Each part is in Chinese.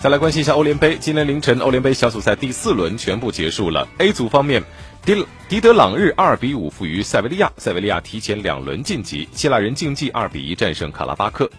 再来关心一下欧联杯，今天凌晨欧联杯小组赛第四轮全部结束了。A 组方面，迪迪德朗日二比五负于塞维利亚，塞维利亚提前两轮晋级。希腊人竞技二比一战胜卡拉巴克。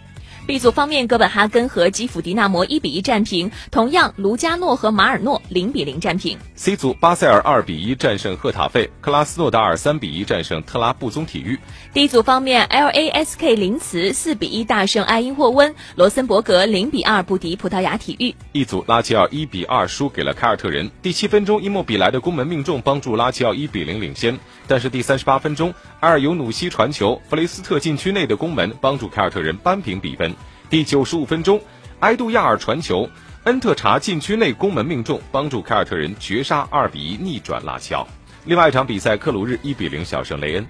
B 组方面，哥本哈根和基辅迪纳摩一比一战平，同样卢加诺和马尔诺零比零战平。C 组，巴塞尔二比一战胜赫塔费，克拉斯诺达尔三比一战胜特拉布宗体育。D 组方面，LASK 林茨四比一大胜埃因霍温，罗森伯格零比二不敌葡萄牙体育。一组，拉齐奥一比二输给了凯尔特人，第七分钟，伊莫比莱的攻门命中，帮助拉齐奥一比零领先。但是第三十八分钟，埃尔尤努西传球，弗雷斯特禁区内的攻门帮助凯尔特人扳平比分。第九十五分钟，埃杜亚尔传球，恩特查禁区内攻门命中，帮助凯尔特人绝杀二比一逆转拉齐奥。另外一场比赛，克鲁日一比零小胜雷恩。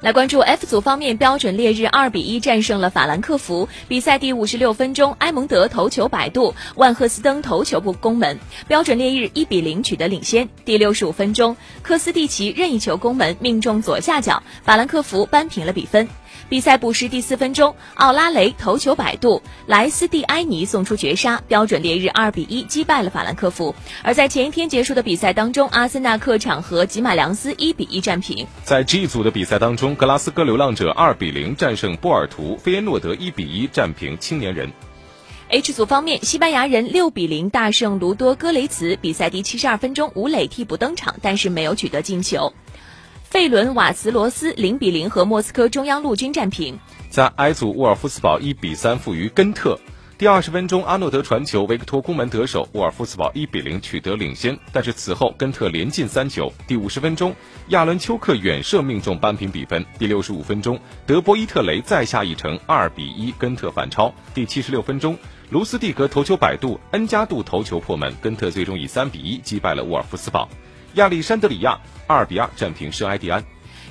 来关注 F 组方面，标准烈日二比一战胜了法兰克福。比赛第五十六分钟，埃蒙德头球摆渡，万赫斯登头球不攻门，标准烈日一比零取得领先。第六十五分钟，科斯蒂奇任意球攻门命中左下角，法兰克福扳平了比分。比赛补时第四分钟，奥拉雷头球摆渡，莱斯蒂埃尼送出绝杀，标准烈日二比一击败了法兰克福。而在前一天结束的比赛当中，阿森纳客场和吉马良斯一比一战平。在 G 组的比赛当中，格拉斯哥流浪者二比零战胜波尔图，菲耶诺德一比一战平青年人。H 组方面，西班牙人六比零大胜卢多戈雷茨，比赛第七十二分钟，吴磊替补登场，但是没有取得进球。费伦瓦茨罗斯零比零和莫斯科中央陆军战平。在 I 组，沃尔夫斯堡一比三负于根特。第二十分钟，阿诺德传球，维克托攻门得手，沃尔夫斯堡一比零取得领先。但是此后根特连进三球。第五十分钟，亚伦丘克远射命中扳平比分。第六十五分钟，德波伊特雷再下一城，二比一根特反超。第七十六分钟，卢斯蒂格头球摆渡，恩加杜头球破门，根特最终以三比一击败了沃尔夫斯堡。亚历山德里亚二比二战平圣埃蒂安。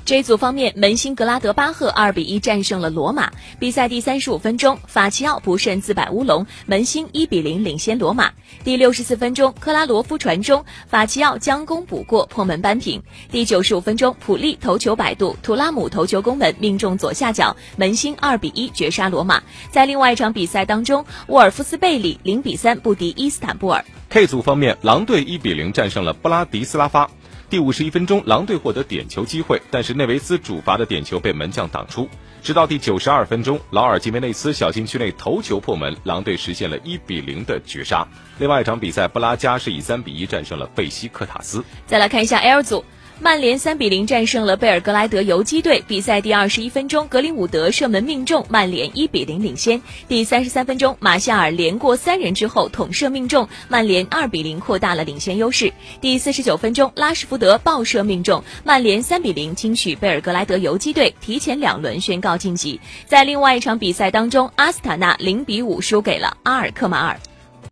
这组方面，门兴格拉德巴赫二比一战胜了罗马。比赛第三十五分钟，法齐奥不慎自摆乌龙，门兴一比零领先罗马。第六十四分钟，克拉罗夫传中，法齐奥将功补过，破门扳平。第九十五分钟，普利头球摆渡，图拉姆头球攻门命中左下角，门兴二比一绝杀罗马。在另外一场比赛当中，沃尔夫斯贝里零比三不敌伊斯坦布尔。K 组方面，狼队一比零战胜了布拉迪斯拉发。第五十一分钟，狼队获得点球机会，但是内维斯主罚的点球被门将挡出。直到第九十二分钟，劳尔吉梅内斯小禁区内头球破门，狼队实现了一比零的绝杀。另外一场比赛，布拉加是以三比一战胜了贝西克塔斯。再来看一下 L 组。曼联三比零战胜了贝尔格莱德游击队。比赛第二十一分钟，格林伍德射门命中，曼联一比零领先。第三十三分钟，马夏尔连过三人之后捅射命中，曼联二比零扩大了领先优势。第四十九分钟，拉什福德爆射命中，曼联三比零轻取贝尔格莱德游击队，提前两轮宣告晋级。在另外一场比赛当中，阿斯塔纳零比五输给了阿尔克马尔。